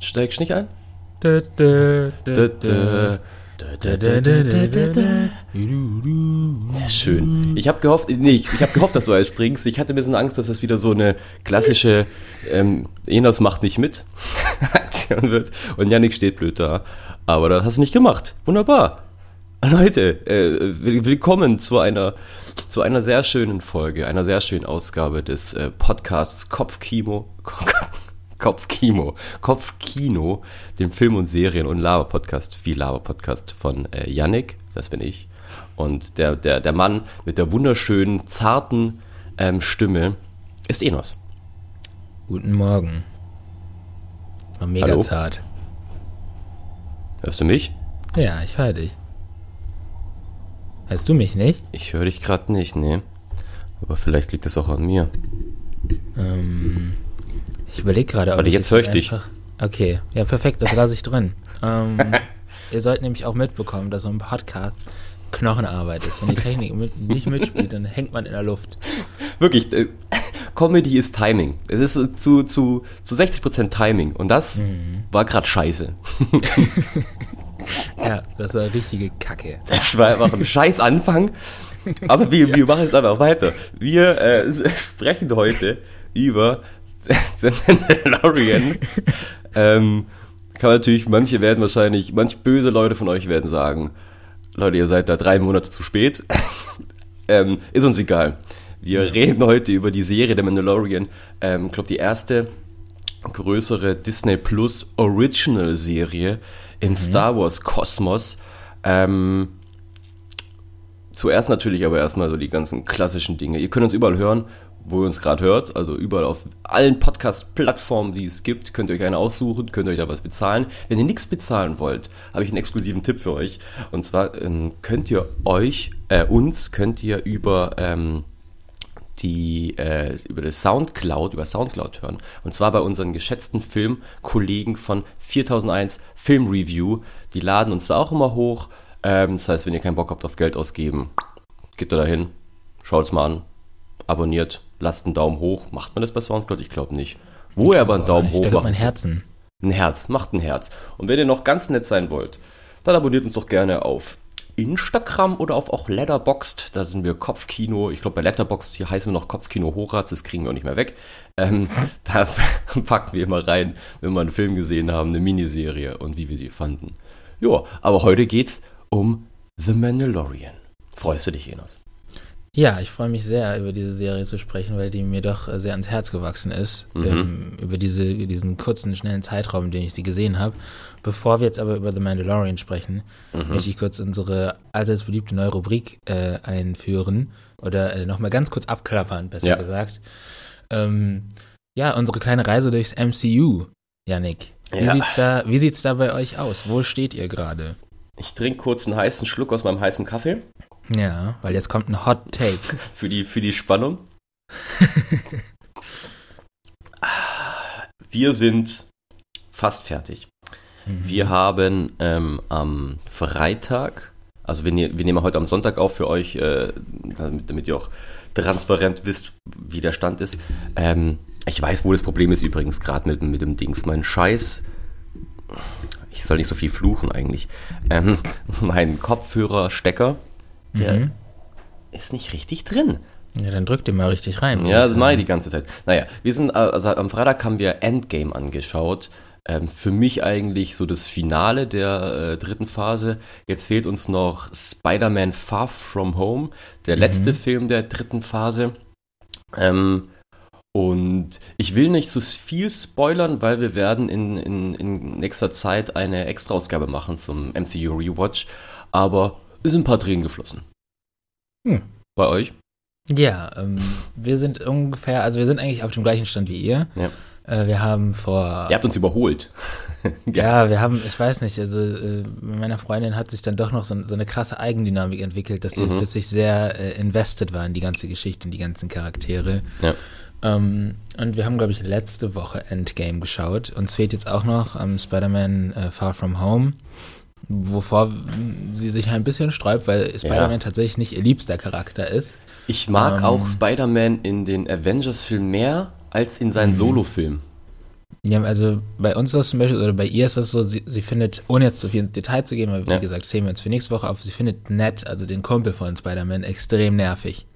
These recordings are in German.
Steigst nicht ein? Schön. Ich habe gehofft, nee, ich, ich habe gehofft, dass du alles springst. Ich hatte ein bisschen Angst, dass das wieder so eine klassische ähm, Enos macht nicht mit Aktion wird und Yannick steht blöd da. Aber das hast du nicht gemacht. Wunderbar. Leute, äh, will- willkommen zu einer zu einer sehr schönen Folge, einer sehr schönen Ausgabe des äh, Podcasts Kopfkino. Kopfkino, Kopfkino, dem Film- und Serien- und Laber-Podcast, viel Laber-Podcast von äh, Yannick, das bin ich. Und der, der, der Mann mit der wunderschönen, zarten ähm, Stimme ist Enos. Guten Morgen. War mega Hallo? zart. Hörst du mich? Ja, ich höre dich. Hörst du mich nicht? Ich höre dich gerade nicht, nee. Aber vielleicht liegt es auch an mir. Ähm, ich überlege gerade, ich jetzt höre ich dich. Okay, ja, perfekt, das lasse ich drin. Ähm, ihr sollt nämlich auch mitbekommen, dass so ein Podcast Knochenarbeit ist. Wenn die Technik mit, nicht mitspielt, dann hängt man in der Luft. Wirklich, äh, Comedy ist Timing. Es ist äh, zu, zu, zu 60% Timing. Und das war gerade scheiße. Ja, das war richtige Kacke. Das war einfach ein scheiß Anfang. Aber wir, wir machen jetzt einfach weiter. Wir äh, sprechen heute über The Mandalorian. ähm, kann man natürlich, manche werden wahrscheinlich, manch böse Leute von euch werden sagen, Leute, ihr seid da drei Monate zu spät. ähm, ist uns egal. Wir reden heute über die Serie The Mandalorian. Ähm, ich glaube, die erste größere Disney Plus Original Serie im Star Wars Kosmos. Ähm, zuerst natürlich aber erstmal so die ganzen klassischen Dinge. Ihr könnt uns überall hören, wo ihr uns gerade hört. Also überall auf allen Podcast-Plattformen, die es gibt, könnt ihr euch eine aussuchen, könnt ihr euch da was bezahlen. Wenn ihr nichts bezahlen wollt, habe ich einen exklusiven Tipp für euch. Und zwar ähm, könnt ihr euch, äh, uns, könnt ihr über ähm, die äh, über das Soundcloud, über Soundcloud hören. Und zwar bei unseren geschätzten Filmkollegen von 4001 Film Review. Die laden uns da auch immer hoch. Ähm, das heißt, wenn ihr keinen Bock habt auf Geld ausgeben, geht da dahin, schaut es mal an, abonniert, lasst einen Daumen hoch. Macht man das bei Soundcloud? Ich glaube nicht. Wo ihr aber einen Daumen ich hoch macht, mein Herzen. ein Herz, macht ein Herz. Und wenn ihr noch ganz nett sein wollt, dann abonniert uns doch gerne auf Instagram oder auf auch Letterboxd. Da sind wir Kopfkino. Ich glaube, bei Letterboxd hier heißen wir noch Kopfkino Hochratz. Das kriegen wir auch nicht mehr weg. Ähm, da packen wir immer rein, wenn wir einen Film gesehen haben, eine Miniserie und wie wir die fanden. Ja, aber heute geht's um The Mandalorian. Freust du dich, Enos? Ja, ich freue mich sehr, über diese Serie zu sprechen, weil die mir doch sehr ans Herz gewachsen ist. Mhm. Ähm, über diese, diesen kurzen, schnellen Zeitraum, den ich sie gesehen habe. Bevor wir jetzt aber über The Mandalorian sprechen, Mhm. möchte ich kurz unsere allseits beliebte neue Rubrik äh, einführen. Oder äh, nochmal ganz kurz abklappern, besser Ja. gesagt. Ähm, ja, unsere kleine Reise durchs MCU, Yannick. Wie, Ja. sieht's da, wie sieht's da bei euch aus? Wo steht ihr gerade? Ich trinke kurz einen heißen Schluck aus meinem heißen Kaffee Ja, weil jetzt kommt ein Hot Take. für die, für die Spannung. Wir sind fast fertig. Wir haben ähm, am Freitag, also wir, ne wir nehmen heute am Sonntag auf für euch, äh, damit, damit ihr auch transparent wisst, wie der Stand ist. Ähm, ich weiß, wo das Problem ist übrigens, gerade mit, mit dem Dings. Mein Scheiß, ich soll nicht so viel fluchen eigentlich. Ähm, mein Kopfhörerstecker, der Mhm. ist nicht richtig drin. Ja, dann drückt ihr mal richtig rein. Ja, das mache ich die ganze Zeit. Naja, wir sind, also am Freitag haben wir Endgame angeschaut. Ähm, für mich eigentlich so das Finale der äh, dritten Phase. Jetzt fehlt uns noch Spider-Man Far From Home, der letzte Film der dritten Phase. Ähm, und ich will nicht so viel spoilern, weil wir werden in, in, in nächster Zeit eine Extra-Ausgabe machen zum MCU Rewatch. Aber sind ein paar Tränen geflossen. Hm. Bei euch? Ja, ähm, wir sind ungefähr, also wir sind eigentlich auf dem gleichen Stand wie ihr. Ja. Äh, wir haben vor. Ihr habt uns überholt. Ja, wir haben, ich weiß nicht, also äh, mit meiner Freundin hat sich dann doch noch so, so eine krasse Eigendynamik entwickelt, dass sie Mhm. plötzlich sehr äh, invested war in die ganze Geschichte und die ganzen Charaktere. Ja. Ähm, und wir haben, glaube ich, letzte Woche Endgame geschaut. Uns fehlt jetzt auch noch ähm, Spider-Man äh, Far From Home, wovor sie sich ein bisschen sträubt, weil Spider-Man ja. tatsächlich nicht ihr liebster Charakter ist. Ich mag ähm, auch Spider-Man in den Avengers-Filmen mehr als in seinen mhm. Solo-Filmen. Ja, also bei uns ist das zum Beispiel, oder bei ihr ist das so, sie, sie findet, ohne jetzt zu viel ins Detail zu gehen, weil wie ja. gesagt, sehen wir uns für nächste Woche auf, sie findet Ned, also den Kumpel von Spider-Man, extrem nervig.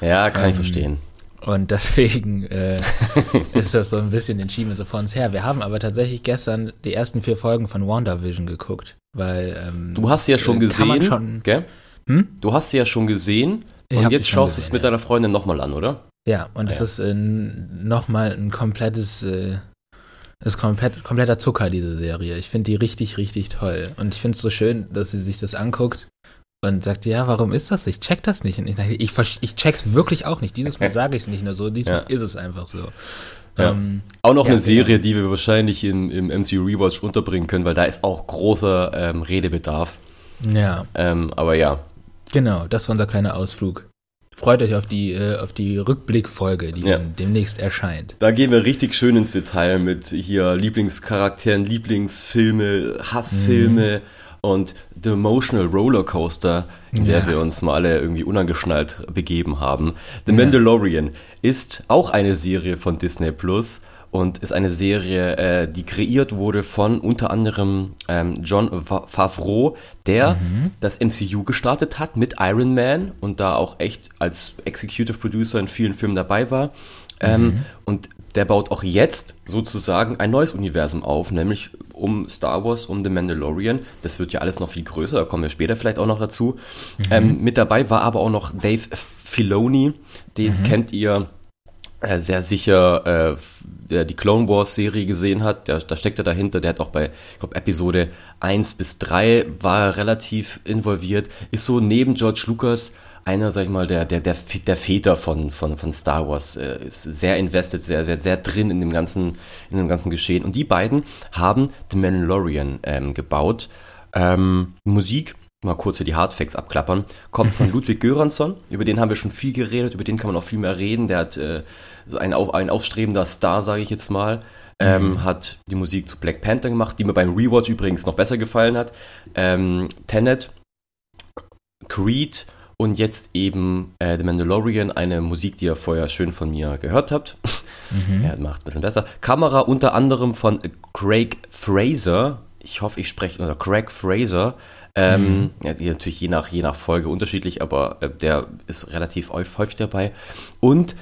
Ja, kann ähm, ich verstehen. Und deswegen äh, ist das so ein bisschen den schieben wir so vor uns her. Wir haben aber tatsächlich gestern die ersten vier Folgen von WandaVision geguckt, weil ähm, Du hast sie ja schon äh, gesehen, schon, gell? Hm? Du hast sie ja schon gesehen und jetzt schaust du es mit deiner Freundin nochmal an, oder? Ja, und es ah, ja. ist äh, nochmal ein komplettes äh, ist komplett, kompletter Zucker, diese Serie. Ich finde die richtig, richtig toll. Und ich finde es so schön, dass sie sich das anguckt und sagt, ja, warum ist das? Ich check das nicht. Und ich sage, ich, ich check's wirklich auch nicht. Dieses Mal sage ich es nicht nur so, diesmal ja. ist es einfach so. Ja. Ähm, auch noch ja, eine Serie, die wir wahrscheinlich in, im MCU Rewatch unterbringen können, weil da ist auch großer ähm, Redebedarf. Ja. Ähm, aber ja. Genau, das war unser kleiner Ausflug. Freut euch auf die, äh, auf die Rückblickfolge, die ja. demnächst erscheint. Da gehen wir richtig schön ins Detail mit hier Lieblingscharakteren, Lieblingsfilme, Hassfilme mhm. Und The Emotional Rollercoaster, in ja. der wir uns mal alle irgendwie unangeschnallt begeben haben. The Mandalorian ja. ist auch eine Serie von Disney Plus und ist eine Serie, äh, die kreiert wurde von unter anderem ähm, John Favreau, der mhm. das MCU gestartet hat mit Iron Man und da auch echt als Executive Producer in vielen Filmen dabei war. Ähm, mhm. Und der baut auch jetzt sozusagen ein neues Universum auf, nämlich um Star Wars, um The Mandalorian. Das wird ja alles noch viel größer, da kommen wir später vielleicht auch noch dazu. Mhm. Ähm, mit dabei war aber auch noch Dave Filoni, den mhm. kennt ihr äh, sehr sicher äh, der die Clone Wars Serie gesehen hat, der, da steckt er dahinter, der hat auch bei, ich glaube, Episode 1 bis 3 war er relativ involviert, ist so neben George Lucas einer, sag ich mal, der, der, der, der Väter von, von, von Star Wars, äh, ist sehr invested, sehr, sehr, sehr drin in dem ganzen, in dem ganzen Geschehen. Und die beiden haben The Mandalorian ähm, gebaut. Ähm, Musik mal kurz hier die Hardfacts abklappern, kommt von Ludwig Göransson, über den haben wir schon viel geredet, über den kann man auch viel mehr reden, der hat äh, so ein, auf, ein aufstrebender Star, sage ich jetzt mal, ähm, mhm. hat die Musik zu Black Panther gemacht, die mir beim Rewatch übrigens noch besser gefallen hat, ähm, Tenet, Creed und jetzt eben äh, The Mandalorian, eine Musik, die ihr vorher schön von mir gehört habt. Mhm. ja, macht ein bisschen besser. Kamera unter anderem von Craig Fraser, ich hoffe, ich spreche, oder Craig Fraser, ähm, mhm. ja, natürlich je nach, je nach Folge unterschiedlich, aber äh, der ist relativ häufig dabei. Und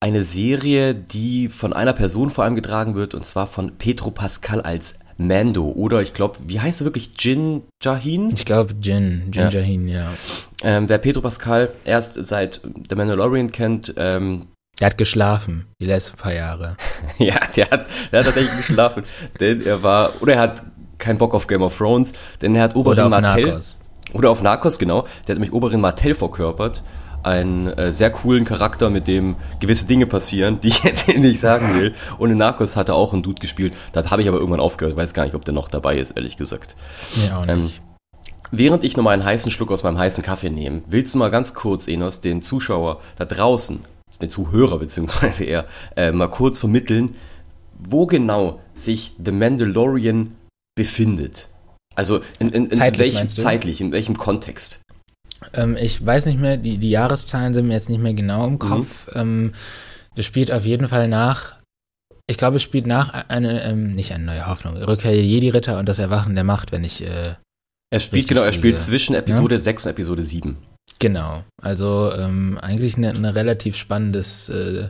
eine Serie, die von einer Person vor allem getragen wird, und zwar von Petro Pascal als Mando. Oder ich glaube, wie heißt er wirklich? Jin Jahin? Ich glaube Jin, Jin ja. Jahin, ja. Ähm, wer Petro Pascal erst seit The Mandalorian kennt, ähm, er hat geschlafen, die letzten paar Jahre. ja, der hat, der hat tatsächlich geschlafen. Denn er war, oder er hat keinen Bock auf Game of Thrones, denn er hat Oberin oder Martell. Narcos. Oder auf Narcos, genau. Der hat nämlich Oberin Martell verkörpert. Einen äh, sehr coolen Charakter, mit dem gewisse Dinge passieren, die ich jetzt nicht sagen will. Und in Narcos hat er auch einen Dude gespielt. Da habe ich aber irgendwann aufgehört. Weiß gar nicht, ob der noch dabei ist, ehrlich gesagt. Nee, auch ähm, nicht. Ähm, Während ich nochmal einen heißen Schluck aus meinem heißen Kaffee nehme, willst du mal ganz kurz, Enos, den Zuschauer da draußen, den Zuhörer beziehungsweise eher, äh, mal kurz vermitteln, wo genau sich The Mandalorian befindet? Also in, in, in zeitlich, welchem zeitlich, in welchem Kontext? Ähm, ich weiß nicht mehr, die, die Jahreszahlen sind mir jetzt nicht mehr genau im mhm. Kopf. Mhm. Ähm, das spielt auf jeden Fall nach, ich glaube, es spielt nach eine, ähm, nicht eine neue Hoffnung, Rückkehr der Jedi-Ritter und das Erwachen der Macht, wenn ich. Äh, er spielt, genau, er spielt zwischen Episode ja? 6 und Episode 7. Genau, also ähm, eigentlich eine, eine relativ spannendes äh,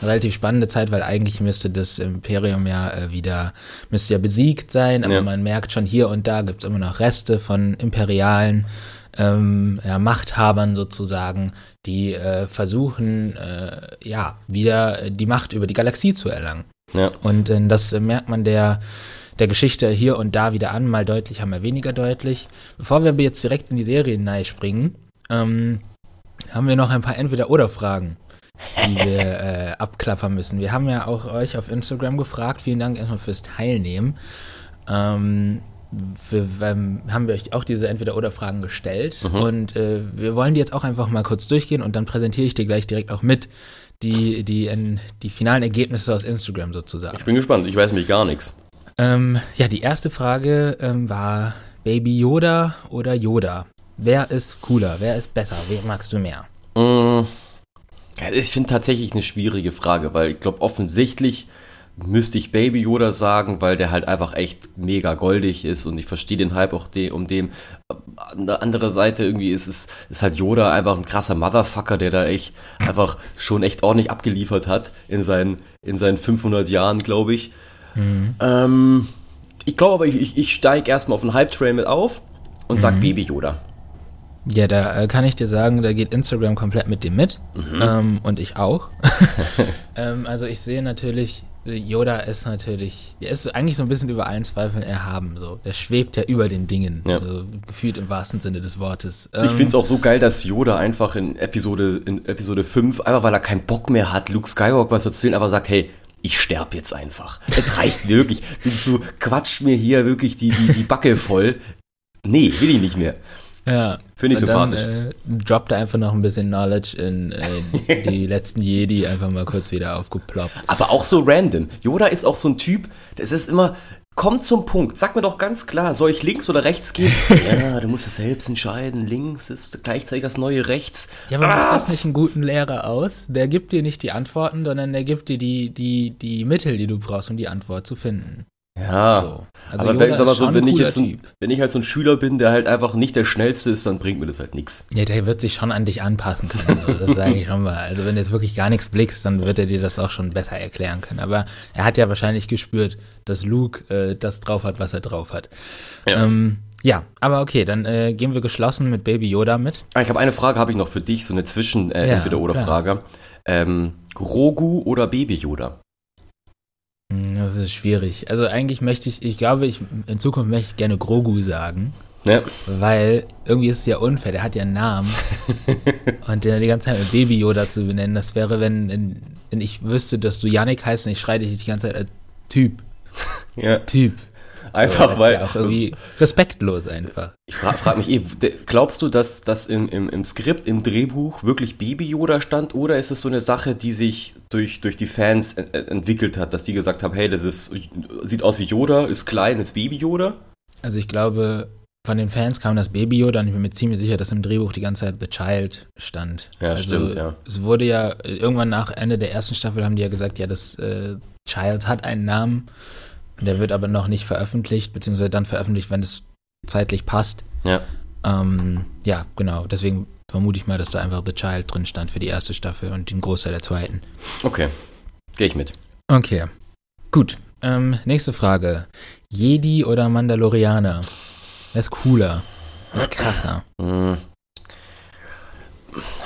relativ spannende Zeit, weil eigentlich müsste das Imperium ja äh, wieder, müsste ja besiegt sein, aber ja. man merkt schon hier und da gibt es immer noch Reste von imperialen ähm, ja, Machthabern sozusagen, die äh, versuchen, äh, ja, wieder die Macht über die Galaxie zu erlangen. Ja. Und äh, das merkt man der, der Geschichte hier und da wieder an, mal deutlich, mal weniger deutlich. Bevor wir jetzt direkt in die Serie springen, ähm, haben wir noch ein paar Entweder-Oder-Fragen die wir äh, abklappern müssen. Wir haben ja auch euch auf Instagram gefragt. Vielen Dank erstmal fürs Teilnehmen. Ähm, wir, ähm, haben wir euch auch diese Entweder-Oder-Fragen gestellt. Mhm. Und äh, wir wollen die jetzt auch einfach mal kurz durchgehen und dann präsentiere ich dir gleich direkt auch mit die, die, die finalen Ergebnisse aus Instagram sozusagen. Ich bin gespannt, ich weiß nämlich gar nichts. Ähm, ja, die erste Frage ähm, war Baby Yoda oder Yoda? Wer ist cooler? Wer ist besser? Wen magst du mehr? Mm, ich finde tatsächlich eine schwierige Frage, weil ich glaube, offensichtlich müsste ich Baby Yoda sagen, weil der halt einfach echt mega goldig ist und ich verstehe den Hype auch de um dem. An der anderen Seite irgendwie ist es ist halt Yoda einfach ein krasser Motherfucker, der da echt einfach schon echt ordentlich abgeliefert hat in seinen in seinen 500 Jahren, glaube ich. Mhm. Ähm, ich glaube aber, ich, ich steige erstmal auf den Hype-Train mit auf und mhm. sag Baby Yoda. Ja, da äh, kann ich dir sagen, da geht Instagram komplett mit dem mit. Mhm. Ähm, und ich auch. ähm, also ich sehe natürlich, Yoda ist natürlich, der ist eigentlich so ein bisschen über allen Zweifeln erhaben. So. Der schwebt ja über den Dingen. Ja. Also, gefühlt im wahrsten Sinne des Wortes. ich finde es ähm, auch so geil, dass Yoda einfach in Episode, in Episode 5, einfach weil er keinen Bock mehr hat, Luke Skywalker was zu erzählen, aber sagt, hey, ich sterb jetzt einfach. Es reicht wirklich. Du, du quatscht mir hier wirklich die, die, die Backe voll. Nee, will ich nicht mehr. Ja. Finde ich und sympathisch. Dann, äh, droppt einfach noch ein bisschen Knowledge in äh, die letzten Jedi einfach mal kurz wieder aufgeploppt. Aber auch so random. Yoda ist auch so ein Typ, das ist immer, komm zum Punkt. Sag mir doch ganz klar, soll ich links oder rechts gehen? ja, du musst es selbst entscheiden. Links ist gleichzeitig das neue Rechts. Ja, aber ah. macht das nicht einen guten Lehrer aus? Der gibt dir nicht die Antworten, sondern der gibt dir die, die, die Mittel, die du brauchst, um die Antwort zu finden. Ja, so. also aber wenn, aber so, wenn, ich jetzt ein, wenn ich halt so ein Schüler bin, der halt einfach nicht der Schnellste ist, dann bringt mir das halt nichts. Ja, der wird sich schon an dich anpassen können, also das sage ich schon mal. Also wenn du jetzt wirklich gar nichts blickst, dann wird er dir das auch schon besser erklären können. Aber er hat ja wahrscheinlich gespürt, dass Luke äh, das drauf hat, was er drauf hat. Ja. Ähm, ja, aber okay, dann äh, gehen wir geschlossen mit Baby Yoda mit. Ah, ich habe eine Frage, habe ich noch für dich, so eine Zwischen-Entweder-Oder-Frage. Äh, ähm, Grogu oder Baby Yoda? Hm, das ist schwierig. Also eigentlich möchte ich, ich glaube, ich in Zukunft möchte ich gerne Grogu sagen. Ja. Weil irgendwie ist es ja unfair, der hat ja einen Namen. und den die ganze Zeit mit Baby Yoda zu benennen, das wäre, wenn, wenn ich wüsste, dass du Yannick heißt und ich schreie dich die ganze Zeit als Typ. Ja. Typ. Einfach so, weil. Ja auch irgendwie respektlos einfach. Ich frage frag mich eh, glaubst du, dass das im, im, im Skript, im Drehbuch wirklich Baby Yoda stand oder ist es so eine Sache, die sich durch, durch die Fans ent entwickelt hat, dass die gesagt haben, hey, das ist, sieht aus wie Yoda, ist klein, ist Baby Yoda? Also ich glaube, von den Fans kam das Baby Yoda und ich bin mir ziemlich sicher, dass im Drehbuch die ganze Zeit The Child stand. Ja, also, stimmt, ja. Es wurde ja, irgendwann nach Ende der ersten Staffel haben die ja gesagt, ja, das äh, Child hat einen Namen. Der wird aber noch nicht veröffentlicht, beziehungsweise dann veröffentlicht, wenn es zeitlich passt. Ja. Ähm, ja, genau. Deswegen vermute ich mal, dass da einfach The Child drin stand für die erste Staffel und den Großteil der zweiten. Okay. Gehe ich mit. Okay. Gut. Ähm, nächste Frage. Jedi oder Mandalorianer? Wer ist cooler? Wer ist krasser? Hm.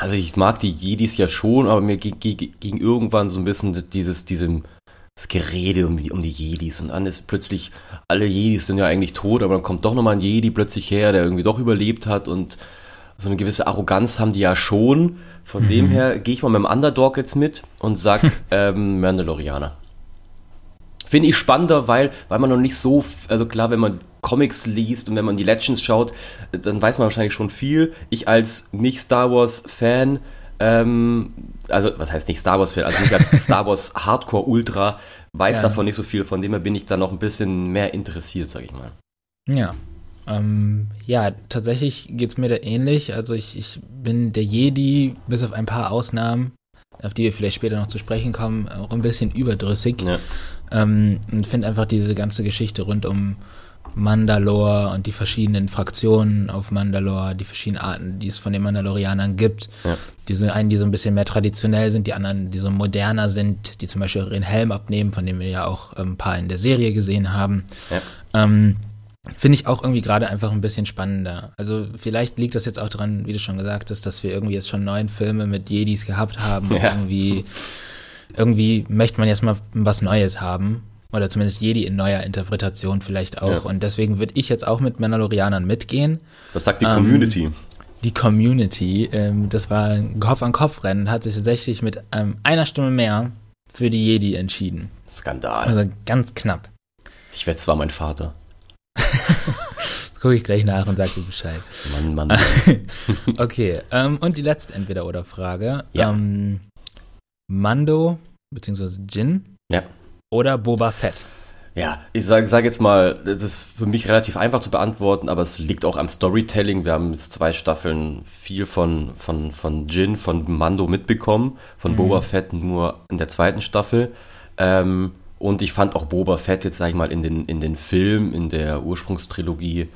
Also ich mag die Jedis ja schon, aber mir ging, ging irgendwann so ein bisschen dieses, diesem das Gerede um die, um die Jedis und dann ist plötzlich, alle Jedis sind ja eigentlich tot, aber dann kommt doch nochmal ein Jedi plötzlich her, der irgendwie doch überlebt hat und so eine gewisse Arroganz haben die ja schon. Von mhm. dem her gehe ich mal mit dem Underdog jetzt mit und sag ähm, Mandalorianer. Finde ich spannender, weil, weil man noch nicht so, also klar, wenn man Comics liest und wenn man die Legends schaut, dann weiß man wahrscheinlich schon viel. Ich als Nicht-Star Wars-Fan ähm, also was heißt nicht Star Wars-Fan, also nicht als Star Wars Hardcore-Ultra, weiß ja. davon nicht so viel, von dem her bin ich da noch ein bisschen mehr interessiert, sag ich mal. Ja. Ähm, ja, tatsächlich geht es mir da ähnlich. Also ich, ich bin der Jedi, bis auf ein paar Ausnahmen, auf die wir vielleicht später noch zu sprechen kommen, auch ein bisschen überdrüssig. Ja. Ähm, und finde einfach diese ganze Geschichte rund um Mandalore und die verschiedenen Fraktionen auf Mandalore, die verschiedenen Arten, die es von den Mandalorianern gibt. Ja. Die einen, die so ein bisschen mehr traditionell sind, die anderen, die so moderner sind, die zum Beispiel ihren Helm abnehmen, von dem wir ja auch ein paar in der Serie gesehen haben. Ja. Ähm, Finde ich auch irgendwie gerade einfach ein bisschen spannender. Also vielleicht liegt das jetzt auch daran, wie du schon gesagt hast, dass wir irgendwie jetzt schon neun Filme mit Jedis gehabt haben. Ja. Irgendwie, irgendwie möchte man jetzt mal was Neues haben. Oder zumindest Jedi in neuer Interpretation vielleicht auch. Ja. Und deswegen würde ich jetzt auch mit Mandalorianern mitgehen. Was sagt die ähm, Community? Die Community, ähm, das war ein Kopf-an-Kopf-Rennen, hat sich tatsächlich mit ähm, einer Stimme mehr für die Jedi entschieden. Skandal. Also ganz knapp. Ich wette, es war mein Vater. Gucke ich gleich nach und sag dir Bescheid. Mann, Mann. okay, ähm, und die letzte Entweder-Oder-Frage. Ja. Ähm, Mando, beziehungsweise Jin. Ja. Oder Boba Fett. Ja, ich sage sag jetzt mal, das ist für mich relativ einfach zu beantworten, aber es liegt auch am Storytelling. Wir haben jetzt zwei Staffeln viel von, von, von Jin, von Mando mitbekommen, von mhm. Boba Fett nur in der zweiten Staffel. Ähm, und ich fand auch Boba Fett jetzt, sag ich mal, in den, in den Film, in der Ursprungstrilogie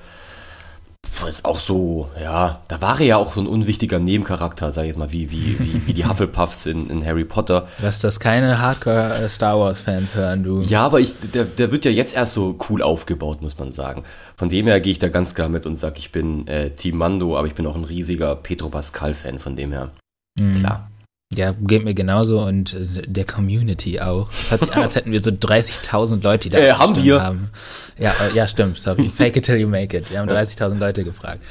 ist auch so, ja, da war er ja auch so ein unwichtiger Nebencharakter, sag ich jetzt mal, wie, wie, wie, wie die Hufflepuffs in, in Harry Potter. Lass das keine Hardcore-Star Wars-Fans hören, du. Ja, aber ich, der, der wird ja jetzt erst so cool aufgebaut, muss man sagen. Von dem her gehe ich da ganz klar mit und sage, ich bin äh, Team Mando, aber ich bin auch ein riesiger Petro Pascal-Fan, von dem her. Mhm. Klar. Ja, geht mir genauso und äh, der Community auch. Hat sich an, als hätten wir so 30.000 Leute, die da äh, haben wir. haben. Ja, äh, ja, stimmt, sorry. Fake it till you make it. Wir haben 30.000 Leute gefragt.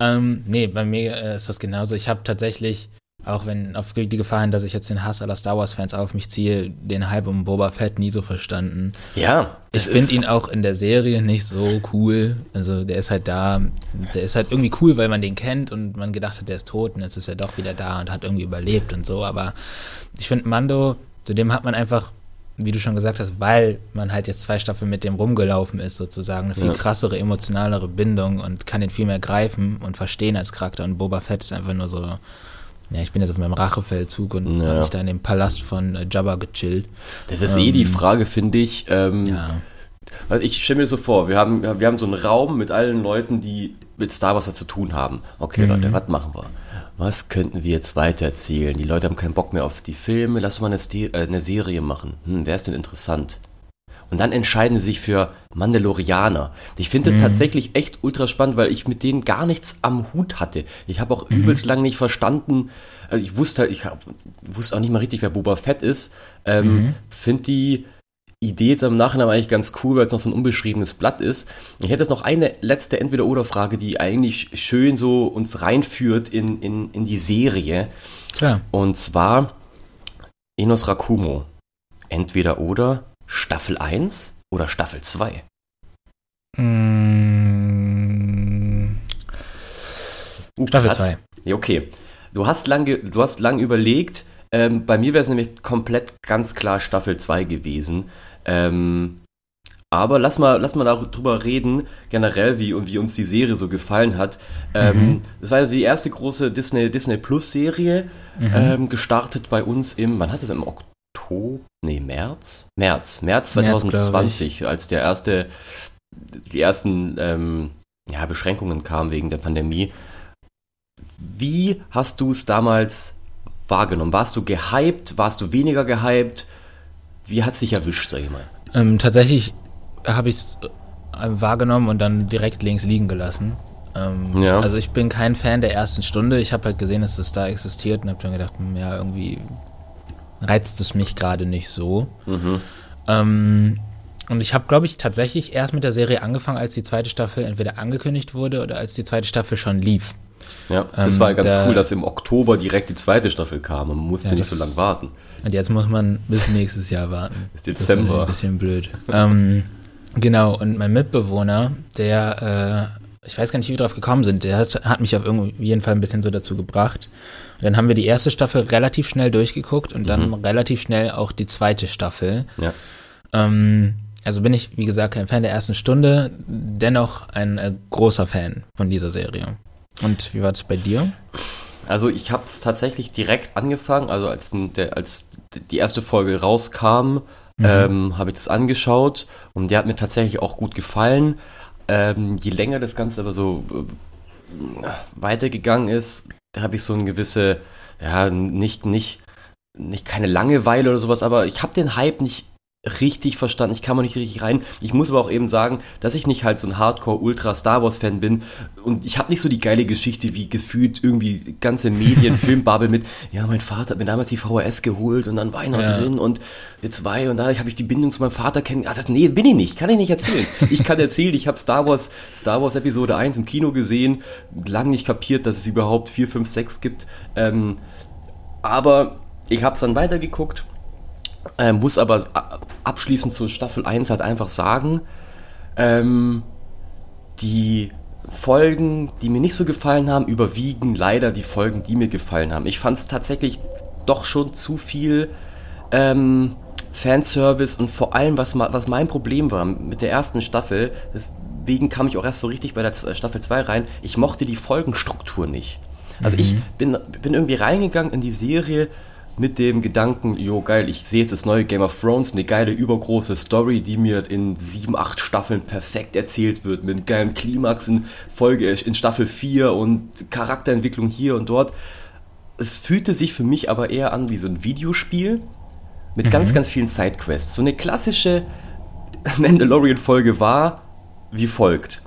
Ähm, nee, bei mir äh, ist das genauso. Ich habe tatsächlich auch wenn auf die Gefahr hin, dass ich jetzt den Hass aller Star Wars-Fans auf mich ziehe, den Hype um Boba Fett nie so verstanden. Ja. Ich finde ihn auch in der Serie nicht so cool. Also der ist halt da, der ist halt irgendwie cool, weil man den kennt und man gedacht hat, der ist tot und jetzt ist er doch wieder da und hat irgendwie überlebt und so. Aber ich finde Mando, zu dem hat man einfach, wie du schon gesagt hast, weil man halt jetzt zwei Staffeln mit dem rumgelaufen ist, sozusagen, eine viel ja. krassere, emotionalere Bindung und kann den viel mehr greifen und verstehen als Charakter. Und Boba Fett ist einfach nur so ja, ich bin jetzt auf meinem Rachefeldzug und ja. habe mich da in dem Palast von äh, Jabba gechillt. Das ist ähm, eh die ähm, Frage, finde ich. Ähm, ja. Also ich stelle mir so vor, wir haben, wir haben so einen Raum mit allen Leuten, die mit Star Wars zu tun haben. Okay, mhm. Leute, was machen wir? Was könnten wir jetzt weiter erzählen? Die Leute haben keinen Bock mehr auf die Filme, lass uns mal eine, äh, eine Serie machen. Hm, wer ist denn interessant? Und dann entscheiden sie sich für Mandalorianer. Ich finde das mhm. tatsächlich echt ultra spannend, weil ich mit denen gar nichts am Hut hatte. Ich habe auch mhm. übelst lange nicht verstanden. Also ich wusste halt, ich hab, wusste auch nicht mal richtig, wer Boba Fett ist. Ähm, mhm. Finde die Idee jetzt im Nachhinein eigentlich ganz cool, weil es noch so ein unbeschriebenes Blatt ist. Ich hätte jetzt noch eine letzte Entweder-Oder-Frage, die eigentlich schön so uns reinführt in, in, in die Serie. Klar. Und zwar Enos Rakumo. Entweder oder Staffel 1 oder Staffel 2? Mmh. Uh, Staffel 2. Ja, okay. Du hast lang, du hast lang überlegt. Ähm, bei mir wäre es nämlich komplett ganz klar Staffel 2 gewesen. Ähm, aber lass mal, lass mal darüber reden, generell, wie, wie uns die Serie so gefallen hat. Ähm, mhm. Das war ja die erste große Disney, Disney Plus Serie, mhm. ähm, gestartet bei uns im, wann hat es im Oktober? Oktober, nee, März? März, März 2020, März, als der erste, die ersten ähm, ja, Beschränkungen kamen wegen der Pandemie. Wie hast du es damals wahrgenommen? Warst du gehypt? Warst du weniger gehypt? Wie hat es dich erwischt, sag ich mal? Ähm, tatsächlich habe ich es äh, wahrgenommen und dann direkt links liegen gelassen. Ähm, ja. Also ich bin kein Fan der ersten Stunde. Ich habe halt gesehen, dass es da existiert und habe dann gedacht, hm, ja, irgendwie reizt es mich gerade nicht so. Mhm. Ähm, und ich habe, glaube ich, tatsächlich erst mit der Serie angefangen, als die zweite Staffel entweder angekündigt wurde oder als die zweite Staffel schon lief. Ja, das ähm, war ganz da, cool, dass im Oktober direkt die zweite Staffel kam und man musste ja, nicht so lange warten. Und jetzt muss man bis nächstes Jahr warten. Bis Dezember. Das ist ein bisschen blöd. ähm, genau, und mein Mitbewohner, der, äh, ich weiß gar nicht, wie wir drauf gekommen sind, der hat, hat mich auf jeden Fall ein bisschen so dazu gebracht. Und dann haben wir die erste Staffel relativ schnell durchgeguckt und dann mhm. relativ schnell auch die zweite Staffel. Ja. Ähm, also bin ich, wie gesagt, kein Fan der ersten Stunde, dennoch ein äh, großer Fan von dieser Serie. Und wie war es bei dir? Also ich habe es tatsächlich direkt angefangen, also als, der, als die erste Folge rauskam, mhm. ähm, habe ich das angeschaut und der hat mir tatsächlich auch gut gefallen. Ähm, je länger das Ganze aber so äh, weitergegangen ist, da habe ich so eine gewisse, ja, nicht, nicht, nicht keine Langeweile oder sowas, aber ich habe den Hype nicht richtig verstanden. Ich kam auch nicht richtig rein. Ich muss aber auch eben sagen, dass ich nicht halt so ein Hardcore-Ultra Star Wars-Fan bin und ich habe nicht so die geile Geschichte wie gefühlt irgendwie ganze Medien, Filmbubble mit, ja, mein Vater hat mir damals die VHS geholt und dann war ich noch ja. drin und wir zwei und da habe ich die Bindung zu meinem Vater kennen. Ah, das, nee, bin ich nicht, kann ich nicht erzählen. Ich kann erzählen, ich habe Star Wars, Star Wars Episode 1 im Kino gesehen, lang nicht kapiert, dass es überhaupt 4, 5, 6 gibt. Ähm, aber ich habe es dann weitergeguckt äh, muss aber abschließend zur Staffel 1 halt einfach sagen, ähm, die Folgen, die mir nicht so gefallen haben, überwiegen leider die Folgen, die mir gefallen haben. Ich fand es tatsächlich doch schon zu viel ähm, Fanservice und vor allem, was, was mein Problem war mit der ersten Staffel, deswegen kam ich auch erst so richtig bei der Staffel 2 rein, ich mochte die Folgenstruktur nicht. Also mhm. ich bin, bin irgendwie reingegangen in die Serie mit dem Gedanken, jo geil, ich sehe jetzt das neue Game of Thrones, eine geile übergroße Story, die mir in sieben, acht Staffeln perfekt erzählt wird, mit einem geilen Klimax in Folge, in Staffel 4 und Charakterentwicklung hier und dort. Es fühlte sich für mich aber eher an wie so ein Videospiel mit mhm. ganz, ganz vielen Sidequests. So eine klassische Mandalorian-Folge war wie folgt.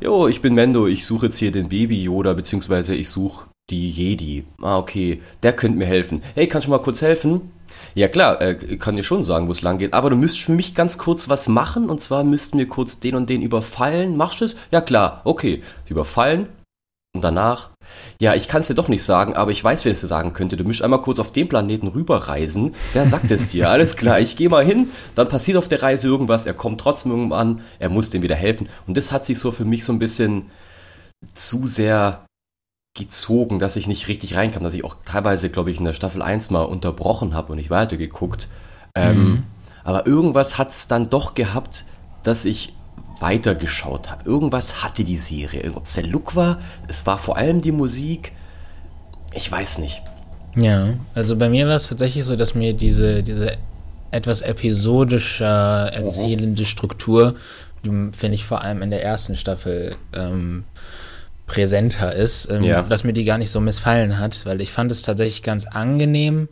Jo, ich bin Mendo, ich suche jetzt hier den Baby Yoda, beziehungsweise ich suche die Jedi. Ah, okay, der könnte mir helfen. Hey, kannst du mal kurz helfen? Ja klar, äh, kann dir schon sagen, wo es lang geht, aber du müsstest für mich ganz kurz was machen und zwar müssten wir kurz den und den überfallen. Machst du es? Ja klar, okay. Die überfallen und danach, ja, ich kann es dir doch nicht sagen, aber ich weiß, wer es dir sagen könnte. Du müsst einmal kurz auf den Planeten rüberreisen. Wer sagt es dir? Alles klar, ich gehe mal hin, dann passiert auf der Reise irgendwas, er kommt trotzdem irgendwann, er muss dem wieder helfen. Und das hat sich so für mich so ein bisschen zu sehr gezogen, dass ich nicht richtig reinkam, dass ich auch teilweise, glaube ich, in der Staffel 1 mal unterbrochen habe und nicht weitergeguckt. Ähm, mhm. Aber irgendwas hat es dann doch gehabt, dass ich weitergeschaut habe. Irgendwas hatte die Serie. Ob es der Look war, es war vor allem die Musik. Ich weiß nicht. Ja, also bei mir war es tatsächlich so, dass mir diese, diese etwas episodischer erzählende Struktur, finde ich vor allem in der ersten Staffel ähm, präsenter ist, ähm, ja. dass mir die gar nicht so missfallen hat, weil ich fand es tatsächlich ganz angenehm,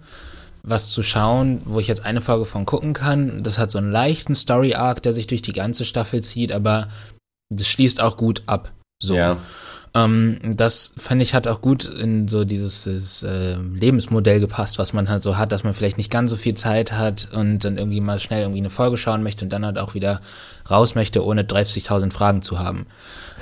was zu schauen, wo ich jetzt eine Folge von gucken kann. Das hat so einen leichten Story-Arc, der sich durch die ganze Staffel zieht, aber das schließt auch gut ab. So. Ja. Ähm, das fand ich hat auch gut in so dieses, dieses äh, Lebensmodell gepasst, was man halt so hat, dass man vielleicht nicht ganz so viel Zeit hat und dann irgendwie mal schnell irgendwie eine Folge schauen möchte und dann halt auch wieder raus möchte, ohne 30.000 Fragen zu haben.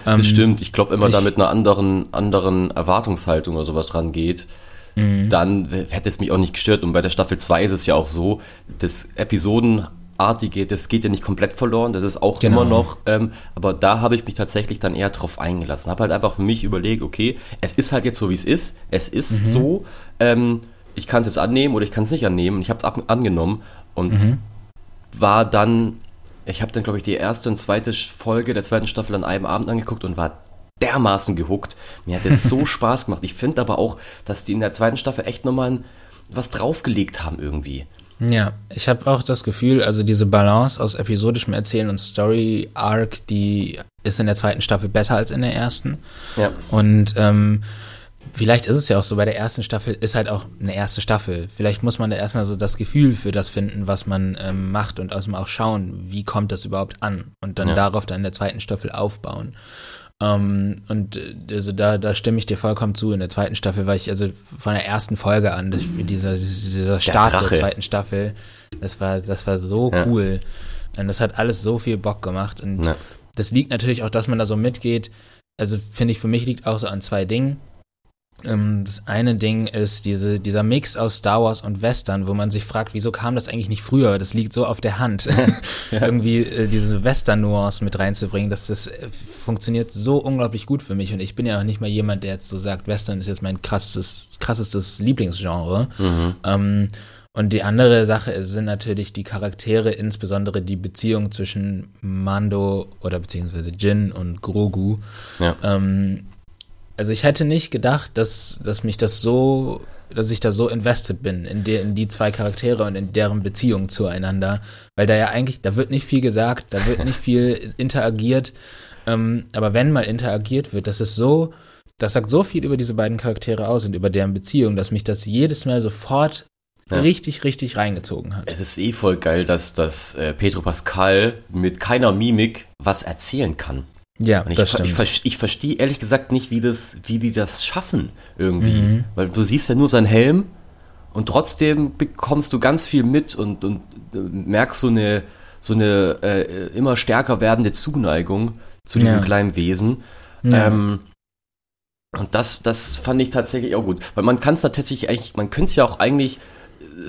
Das ähm, stimmt. Ich glaube, wenn man da mit einer anderen, anderen Erwartungshaltung oder sowas rangeht, mhm. dann hätte es mich auch nicht gestört. Und bei der Staffel 2 ist es ja auch so, das Episodenartige, das geht ja nicht komplett verloren, das ist auch genau. immer noch, ähm, aber da habe ich mich tatsächlich dann eher drauf eingelassen. Habe halt einfach für mich überlegt, okay, es ist halt jetzt so, wie es ist, es ist mhm. so, ähm, ich kann es jetzt annehmen oder ich kann es nicht annehmen. Ich habe es angenommen und mhm. war dann ich habe dann, glaube ich, die erste und zweite Folge der zweiten Staffel an einem Abend angeguckt und war dermaßen gehuckt. Mir hat es so Spaß gemacht. Ich finde aber auch, dass die in der zweiten Staffel echt nochmal was draufgelegt haben irgendwie. Ja, ich habe auch das Gefühl, also diese Balance aus episodischem Erzählen und Story Arc, die ist in der zweiten Staffel besser als in der ersten. Ja. Und ähm, Vielleicht ist es ja auch so, bei der ersten Staffel ist halt auch eine erste Staffel. Vielleicht muss man da erstmal so das Gefühl für das finden, was man ähm, macht und erstmal auch schauen, wie kommt das überhaupt an und dann ja. darauf dann in der zweiten Staffel aufbauen. Ähm, und äh, also da, da stimme ich dir vollkommen zu. In der zweiten Staffel war ich also von der ersten Folge an, dieser, dieser Start der, der, zweiten Staffel, das war, das war so ja. cool. Und das hat alles so viel Bock gemacht. Und ja. das liegt natürlich auch, dass man da so mitgeht. Also finde ich, für mich liegt auch so an zwei Dingen. Ähm, das eine Ding ist diese, dieser Mix aus Star Wars und Western, wo man sich fragt, wieso kam das eigentlich nicht früher? Das liegt so auf der Hand, ja. irgendwie äh, diese Western-Nuance mit reinzubringen. dass das äh, funktioniert so unglaublich gut für mich. Und ich bin ja auch nicht mal jemand, der jetzt so sagt, Western ist jetzt mein krasses, krassestes Lieblingsgenre. Mhm. Ähm, und die andere Sache sind natürlich die Charaktere, insbesondere die Beziehung zwischen Mando oder beziehungsweise Jin und Grogu. Ja. Ähm, also ich hätte nicht gedacht, dass, dass mich das so, dass ich da so invested bin in, die, in die zwei Charaktere und in deren Beziehung zueinander. Weil da ja eigentlich, da wird nicht viel gesagt, da wird nicht viel interagiert. Ähm, aber wenn mal interagiert wird, das ist so, das sagt so viel über diese beiden Charaktere aus und über deren Beziehung, dass mich das jedes Mal sofort ja. richtig, richtig reingezogen hat. Es ist eh voll geil, dass, dass äh, Pedro Pascal mit keiner Mimik was erzählen kann. Ja, und ich, das stimmt. Ich, ich verstehe ehrlich gesagt nicht, wie, das, wie die das schaffen irgendwie. Mhm. Weil du siehst ja nur seinen Helm und trotzdem bekommst du ganz viel mit und, und merkst so eine, so eine äh, immer stärker werdende Zuneigung zu diesem ja. kleinen Wesen. Ja. Ähm, und das, das fand ich tatsächlich auch gut. Weil man kann es tatsächlich eigentlich, man könnte es ja auch eigentlich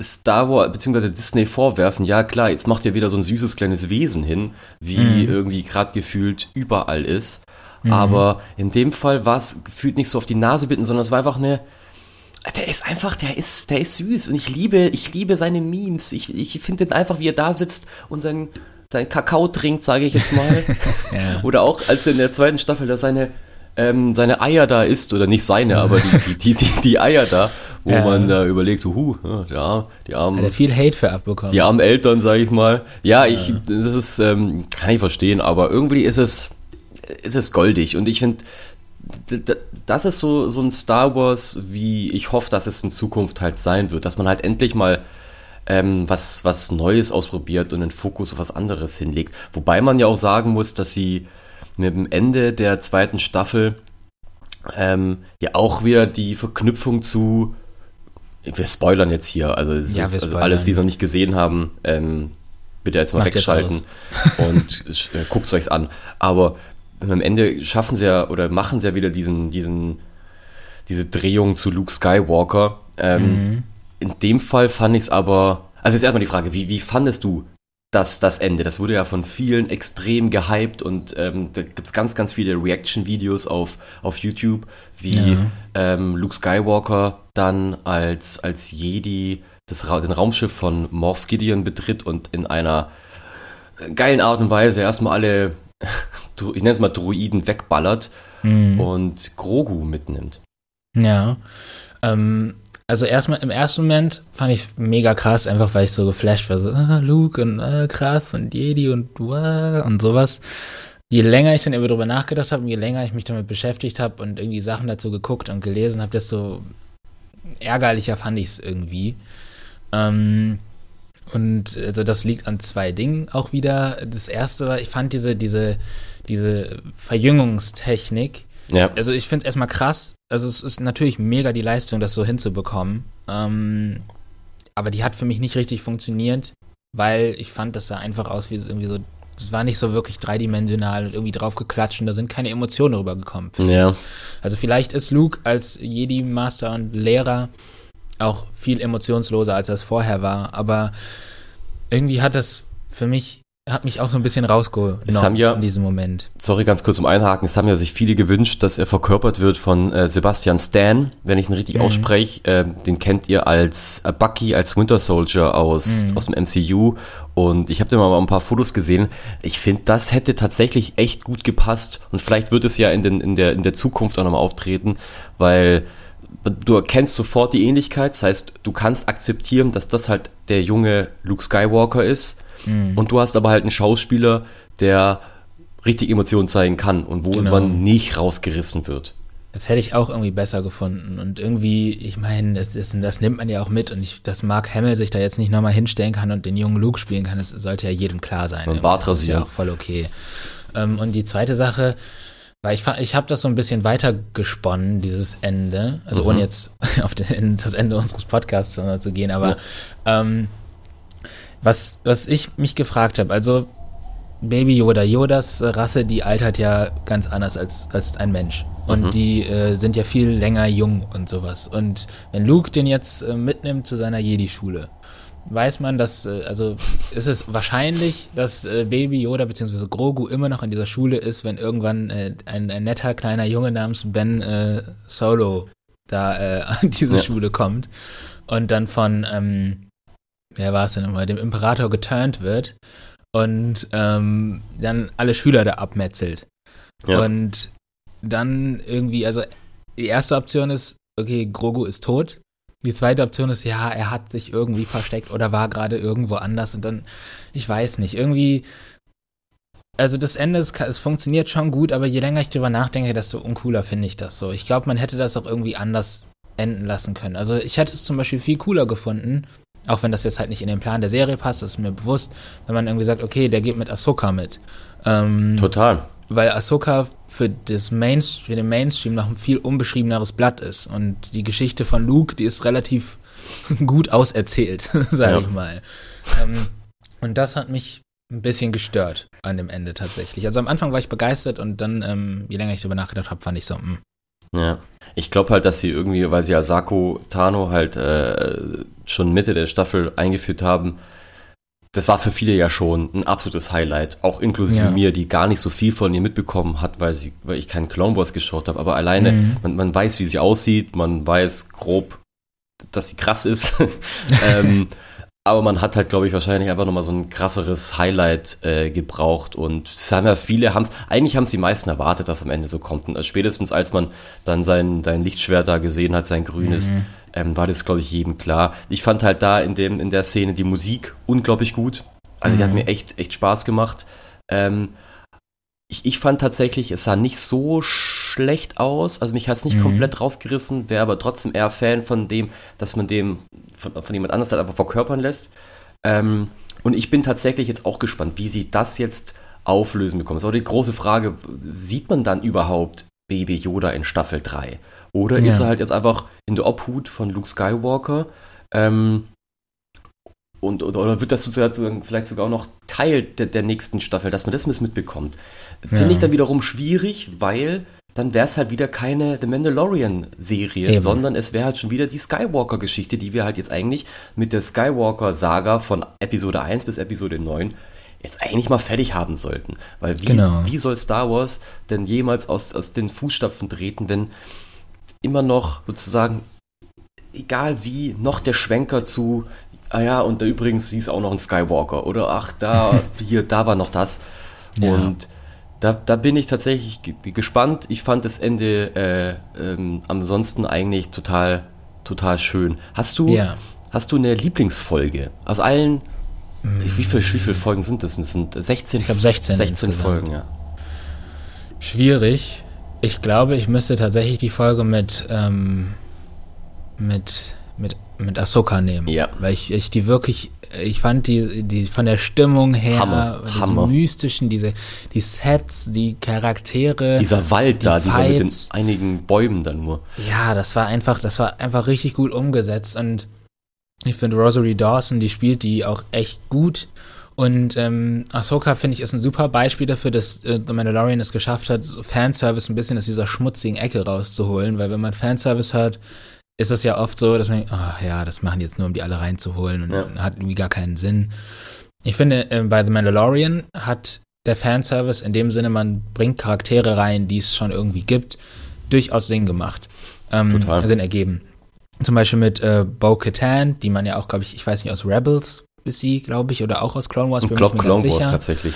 Star Wars bzw. Disney vorwerfen, ja klar, jetzt macht ihr wieder so ein süßes kleines Wesen hin, wie mhm. irgendwie gerade gefühlt überall ist. Mhm. Aber in dem Fall war es gefühlt nicht so auf die Nase bitten, sondern es war einfach eine, der ist einfach, der ist, der ist süß und ich liebe, ich liebe seine Memes. Ich, ich finde den einfach, wie er da sitzt und sein, sein Kakao trinkt, sage ich jetzt mal. ja. Oder auch, als er in der zweiten Staffel da seine, ähm, seine Eier da isst, oder nicht seine, aber die, die, die, die, Eier da, wo ja. man da überlegt, so, huh, ja, die armen. Hat er viel Hate für abbekommen. Die armen Eltern, sage ich mal. Ja, ich, das ist, ähm, kann ich verstehen, aber irgendwie ist es, ist es goldig und ich finde, das ist so, so ein Star Wars, wie ich hoffe, dass es in Zukunft halt sein wird, dass man halt endlich mal ähm, was, was Neues ausprobiert und den Fokus auf was anderes hinlegt. Wobei man ja auch sagen muss, dass sie mit dem Ende der zweiten Staffel ähm, ja auch wieder die Verknüpfung zu wir spoilern jetzt hier, also, es ja, ist, also alles, die es noch nicht gesehen haben, ähm, bitte jetzt mal Macht wegschalten jetzt und äh, guckt es euch an. Aber am Ende schaffen sie ja oder machen sie ja wieder diesen, diesen, diese Drehung zu Luke Skywalker. Ähm, mhm. In dem Fall fand ich es aber, also jetzt erstmal die Frage, wie, wie fandest du das, das Ende. Das wurde ja von vielen extrem gehypt und ähm, da gibt es ganz, ganz viele Reaction-Videos auf, auf YouTube, wie ja. ähm, Luke Skywalker dann als, als Jedi das, den Raumschiff von Morph Gideon betritt und in einer geilen Art und Weise erstmal alle, ich nenne es mal Druiden, wegballert mhm. und Grogu mitnimmt. Ja. Ähm, also erstmal im ersten Moment fand ich mega krass, einfach weil ich so geflasht war, so ah, Luke und ah, krass und Jedi und wow, und sowas. Je länger ich dann über drüber nachgedacht habe und je länger ich mich damit beschäftigt habe und irgendwie Sachen dazu geguckt und gelesen habe, desto ärgerlicher fand ich es irgendwie. Ähm, und also das liegt an zwei Dingen auch wieder. Das erste war, ich fand diese, diese, diese Verjüngungstechnik ja. Also ich finde es erstmal krass. Also es ist natürlich mega die Leistung, das so hinzubekommen. Ähm, aber die hat für mich nicht richtig funktioniert, weil ich fand, das sah einfach aus wie irgendwie so, es war nicht so wirklich dreidimensional und irgendwie draufgeklatscht und da sind keine Emotionen rübergekommen. Ja. Also vielleicht ist Luke als Jedi-Master und Lehrer auch viel emotionsloser, als er es vorher war, aber irgendwie hat das für mich hat mich auch so ein bisschen rausgenommen ja, in diesem Moment. Sorry, ganz kurz um Einhaken. Es haben ja sich viele gewünscht, dass er verkörpert wird von äh, Sebastian Stan, wenn ich ihn richtig mhm. ausspreche. Äh, den kennt ihr als äh, Bucky, als Winter Soldier aus, mhm. aus dem MCU. Und ich habe da mal ein paar Fotos gesehen. Ich finde, das hätte tatsächlich echt gut gepasst. Und vielleicht wird es ja in, den, in, der, in der Zukunft auch nochmal auftreten, weil du erkennst sofort die Ähnlichkeit. Das heißt, du kannst akzeptieren, dass das halt der junge Luke Skywalker ist Mhm. Und du hast aber halt einen Schauspieler, der richtig Emotionen zeigen kann und wo genau. man nicht rausgerissen wird. Das hätte ich auch irgendwie besser gefunden. Und irgendwie, ich meine, das, das, das, nimmt man ja auch mit. Und ich, dass Mark Hamill sich da jetzt nicht nochmal hinstellen kann und den jungen Luke spielen kann, das sollte ja jedem klar sein. Und Bart das ist ja auch voll okay. Ähm, und die zweite Sache, weil ich, ich habe das so ein bisschen weiter gesponnen, dieses Ende. Also mhm. ohne jetzt auf den, das Ende unseres Podcasts zu gehen, aber ja. ähm, was, was ich mich gefragt habe, also Baby Yoda, Yodas Rasse, die altert ja ganz anders als, als ein Mensch. Und mhm. die äh, sind ja viel länger jung und sowas. Und wenn Luke den jetzt äh, mitnimmt zu seiner Jedi-Schule, weiß man, dass, äh, also ist es wahrscheinlich, dass äh, Baby Yoda bzw. Grogu immer noch in dieser Schule ist, wenn irgendwann äh, ein, ein, netter kleiner Junge namens Ben äh, Solo da äh, an diese ja. Schule kommt und dann von ähm, wer war es denn immer, dem Imperator geturnt wird und ähm, dann alle Schüler da abmetzelt. Ja. Und dann irgendwie, also die erste Option ist, okay, Grogu ist tot. Die zweite Option ist, ja, er hat sich irgendwie versteckt oder war gerade irgendwo anders und dann, ich weiß nicht, irgendwie, also das Ende, es, es funktioniert schon gut, aber je länger ich drüber nachdenke, desto uncooler finde ich das so. Ich glaube, man hätte das auch irgendwie anders enden lassen können. Also ich hätte es zum Beispiel viel cooler gefunden, auch wenn das jetzt halt nicht in den Plan der Serie passt, das ist mir bewusst, wenn man irgendwie sagt, okay, der geht mit Ahsoka mit. Ähm, Total. Weil Ahsoka für, das Mainstream, für den Mainstream noch ein viel unbeschriebeneres Blatt ist. Und die Geschichte von Luke, die ist relativ gut auserzählt, sage ja. ich mal. Ähm, und das hat mich ein bisschen gestört an dem Ende tatsächlich. Also am Anfang war ich begeistert und dann, ähm, je länger ich darüber nachgedacht habe, fand ich so, mh, hm, ja, ich glaube halt, dass sie irgendwie, weil sie Asako Tano halt äh, schon Mitte der Staffel eingeführt haben, das war für viele ja schon ein absolutes Highlight, auch inklusive ja. mir, die gar nicht so viel von ihr mitbekommen hat, weil sie, weil ich keinen Clone Wars geschaut habe. Aber alleine, mhm. man, man weiß, wie sie aussieht, man weiß grob, dass sie krass ist. ähm, aber man hat halt, glaube ich, wahrscheinlich einfach nochmal so ein krasseres Highlight äh, gebraucht. Und es haben ja viele, haben's, eigentlich haben es die meisten erwartet, dass am Ende so kommt. Und spätestens als man dann sein, sein Lichtschwert da gesehen hat, sein grünes, mhm. ähm, war das, glaube ich, jedem klar. Ich fand halt da in, dem, in der Szene die Musik unglaublich gut. Also mhm. die hat mhm. mir echt, echt Spaß gemacht. Ähm, ich, ich fand tatsächlich, es sah nicht so schlecht aus. Also mich hat es nicht mhm. komplett rausgerissen, wäre aber trotzdem eher Fan von dem, dass man dem von, von jemand anders halt einfach verkörpern lässt. Ähm, und ich bin tatsächlich jetzt auch gespannt, wie sie das jetzt auflösen bekommen. Das ist auch die große Frage, sieht man dann überhaupt Baby Yoda in Staffel 3? Oder ja. ist er halt jetzt einfach in der Obhut von Luke Skywalker? Ähm, und, oder, oder wird das sozusagen vielleicht sogar auch noch Teil der, der nächsten Staffel, dass man das mitbekommt? Finde ja. ich dann wiederum schwierig, weil dann wäre es halt wieder keine The Mandalorian-Serie, sondern es wäre halt schon wieder die Skywalker-Geschichte, die wir halt jetzt eigentlich mit der Skywalker-Saga von Episode 1 bis Episode 9 jetzt eigentlich mal fertig haben sollten. Weil wie, genau. wie soll Star Wars denn jemals aus, aus den Fußstapfen treten, wenn immer noch sozusagen, egal wie, noch der Schwenker zu, ah ja, und da übrigens, sie ist auch noch ein Skywalker. Oder ach, da, hier, da war noch das. Ja. Und da, da bin ich tatsächlich gespannt. Ich fand das Ende äh, ähm, ansonsten eigentlich total, total schön. Hast du, ja. hast du eine Lieblingsfolge? Aus allen, mm. wie, viele, wie viele Folgen sind das? Das sind 16, ich glaube 16, 16 Folgen, ja. Schwierig. Ich glaube, ich müsste tatsächlich die Folge mit, ähm, mit, mit mit Ahsoka nehmen. Ja. Weil ich, ich die wirklich, ich fand die, die von der Stimmung her, Hammer, mystischen, diese, die Sets, die Charaktere. Dieser Wald die da, Fights. dieser mit den einigen Bäumen dann nur. Ja, das war einfach, das war einfach richtig gut umgesetzt und ich finde Rosalie Dawson, die spielt die auch echt gut. Und ähm, Ahsoka, finde ich, ist ein super Beispiel dafür, dass äh, The Mandalorian es geschafft hat, so Fanservice ein bisschen aus dieser schmutzigen Ecke rauszuholen, weil wenn man Fanservice hört, ist es ja oft so, dass man, ach ja, das machen die jetzt nur, um die alle reinzuholen und ja. hat irgendwie gar keinen Sinn. Ich finde, äh, bei The Mandalorian hat der Fanservice in dem Sinne, man bringt Charaktere rein, die es schon irgendwie gibt, durchaus Sinn gemacht. Ähm, Total. Sinn ergeben. Zum Beispiel mit äh, Bo Katan, die man ja auch, glaube ich, ich weiß nicht, aus Rebels ist sie, glaube ich, oder auch aus Clone Wars. Ich glaube, Clone Wars sicher. tatsächlich.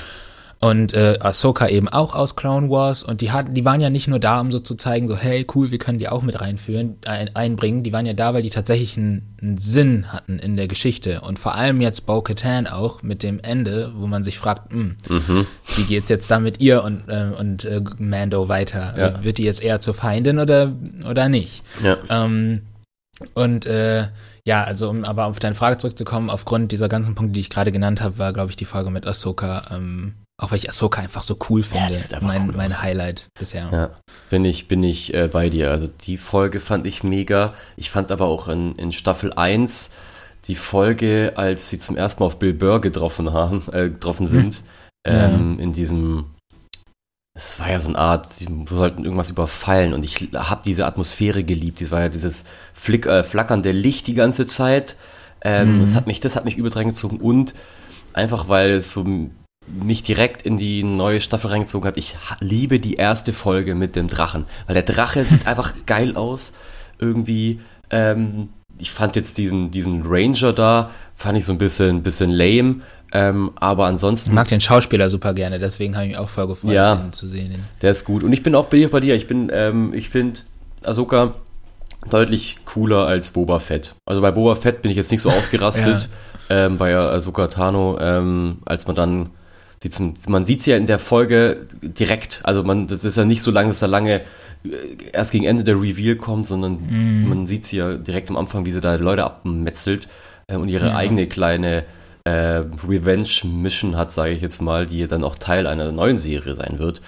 Und äh, Ahsoka eben auch aus Clone Wars. Und die, hat, die waren ja nicht nur da, um so zu zeigen, so, hey, cool, wir können die auch mit reinführen, ein, einbringen. Die waren ja da, weil die tatsächlich einen, einen Sinn hatten in der Geschichte. Und vor allem jetzt Bo-Katan auch mit dem Ende, wo man sich fragt, mh, hm, mhm. wie geht's jetzt da mit ihr und, äh, und äh, Mando weiter? Ja. Wird die jetzt eher zur Feindin oder, oder nicht? Ja. Ähm, und äh, ja, also um aber auf deine Frage zurückzukommen, aufgrund dieser ganzen Punkte, die ich gerade genannt habe, war, glaube ich, die Frage mit Ahsoka ähm, auch weil ich Ahsoka einfach so cool finde. Ja, mein, cool mein Highlight bisher. Ja, bin ich, bin ich äh, bei dir. Also die Folge fand ich mega. Ich fand aber auch in, in Staffel 1 die Folge, als sie zum ersten Mal auf Bill Burr getroffen haben, äh, getroffen sind, hm. ähm, ja. in diesem es war ja so eine Art, sie sollten irgendwas überfallen und ich habe diese Atmosphäre geliebt. Es war ja dieses Flick, äh, flackernde Licht die ganze Zeit. Ähm, mhm. das, hat mich, das hat mich übelst reingezogen und einfach weil es so mich direkt in die neue Staffel reingezogen hat. Ich liebe die erste Folge mit dem Drachen, weil der Drache sieht einfach geil aus. Irgendwie, ähm, ich fand jetzt diesen, diesen Ranger da, fand ich so ein bisschen, bisschen lame. Ähm, aber ansonsten. Ich mag den Schauspieler super gerne, deswegen habe ich mich auch voll gefreut, ja, ihn zu sehen. Der ist gut. Und ich bin auch bin bei dir. Ich bin, ähm, ich finde Ahsoka deutlich cooler als Boba Fett. Also bei Boba Fett bin ich jetzt nicht so ausgerastet. ja. ähm, bei Ahsoka Tano, ähm, als man dann die zum, man sieht sie ja in der Folge direkt. Also man, das ist ja nicht so lange, dass da lange äh, erst gegen Ende der Reveal kommt, sondern mm. man sieht sie ja direkt am Anfang, wie sie da Leute abmetzelt äh, und ihre ja. eigene kleine äh, Revenge-Mission hat, sage ich jetzt mal, die dann auch Teil einer neuen Serie sein wird.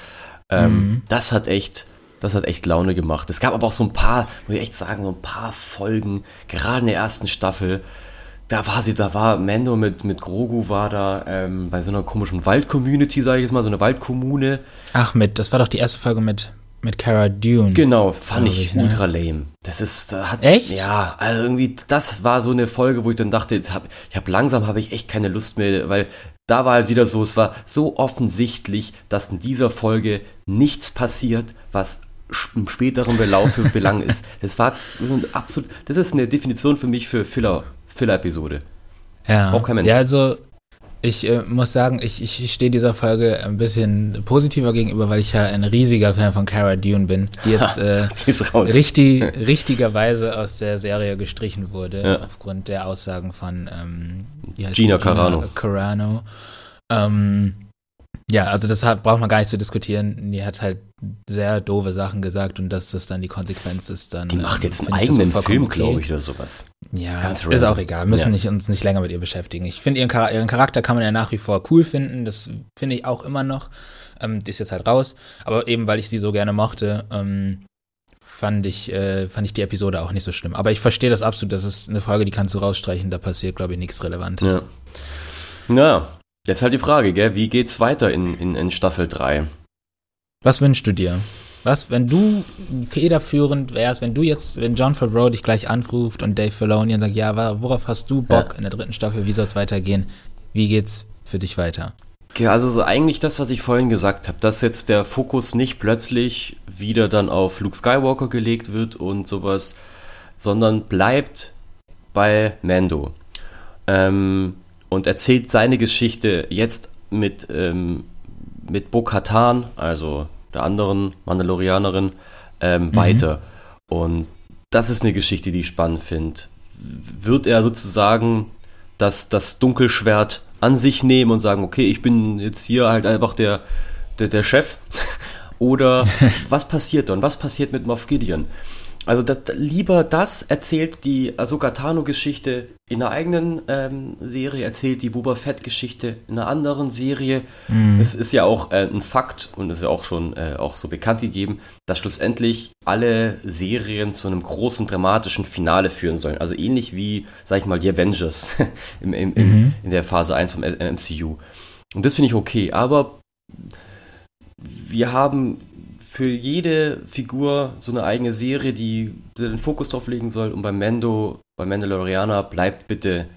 Ähm, mm. Das hat echt, das hat echt Laune gemacht. Es gab aber auch so ein paar, muss ich echt sagen, so ein paar Folgen, gerade in der ersten Staffel, da war sie, da war Mando mit, mit Grogu war da ähm, bei so einer komischen Wald-Community, sage ich jetzt mal, so eine Waldkommune. Ach, mit, das war doch die erste Folge mit, mit Cara Dune. Genau, fand ich, ich ne? ultra lame. Das ist, hat, Echt? Ja, also irgendwie, das war so eine Folge, wo ich dann dachte, jetzt hab, ich habe langsam habe ich echt keine Lust mehr, weil da war halt wieder so, es war so offensichtlich, dass in dieser Folge nichts passiert, was im späteren Verlauf für belangen ist. Das war absolut, das ist eine Definition für mich für Filler, Filler-Episode. Ja. Auch kein Mensch. Ja, also ich äh, muss sagen, ich, ich stehe dieser Folge ein bisschen positiver gegenüber, weil ich ja ein riesiger Fan von Cara Dune bin, die jetzt äh, die richtig, richtigerweise aus der Serie gestrichen wurde, ja. aufgrund der Aussagen von ähm, Gina Carano. Carano. Ähm, ja, also das hat, braucht man gar nicht zu diskutieren. Die hat halt sehr doofe Sachen gesagt und dass das dann die Konsequenz ist, dann. Die macht jetzt einen eigenen Film, okay. glaube ich, oder sowas. Ja, Ganz ist auch egal. Müssen ja. nicht, uns nicht länger mit ihr beschäftigen. Ich finde, ihren, ihren, Charakter kann man ja nach wie vor cool finden. Das finde ich auch immer noch. Ähm, die ist jetzt halt raus. Aber eben, weil ich sie so gerne mochte, ähm, fand ich, äh, fand ich die Episode auch nicht so schlimm. Aber ich verstehe das absolut. Das ist eine Folge, die kannst du rausstreichen. Da passiert, glaube ich, nichts Relevantes. Ja. Naja, Jetzt halt die Frage, gell? Wie geht's weiter in, in, in Staffel 3? Was wünschst du dir? Was, wenn du federführend wärst, wenn du jetzt, wenn John Favreau dich gleich anruft und Dave Filoni und sagt, ja, worauf hast du Bock ja. in der dritten Staffel, wie soll's weitergehen? Wie geht's für dich weiter? Ja, also so eigentlich das, was ich vorhin gesagt habe, dass jetzt der Fokus nicht plötzlich wieder dann auf Luke Skywalker gelegt wird und sowas, sondern bleibt bei Mando. Ähm, und erzählt seine Geschichte jetzt mit, ähm, mit Bo-Katan, also der anderen Mandalorianerin, ähm, mhm. weiter. Und das ist eine Geschichte, die ich spannend finde. Wird er sozusagen das, das Dunkelschwert an sich nehmen und sagen, okay, ich bin jetzt hier halt einfach der, der, der Chef? Oder was passiert dann? Was passiert mit Moff Gideon? Also das, lieber das erzählt die Ahsoka Tano-Geschichte in einer eigenen ähm, Serie, erzählt die Boba Fett-Geschichte in einer anderen Serie. Mhm. Es ist ja auch äh, ein Fakt und es ist ja auch schon äh, auch so bekannt gegeben, dass schlussendlich alle Serien zu einem großen dramatischen Finale führen sollen. Also ähnlich wie, sag ich mal, die Avengers im, im, im, mhm. in der Phase 1 vom MCU. Und das finde ich okay, aber wir haben für jede Figur so eine eigene Serie, die den Fokus drauf legen soll. Und bei Mando, bei Mandalorianer bleibt bitte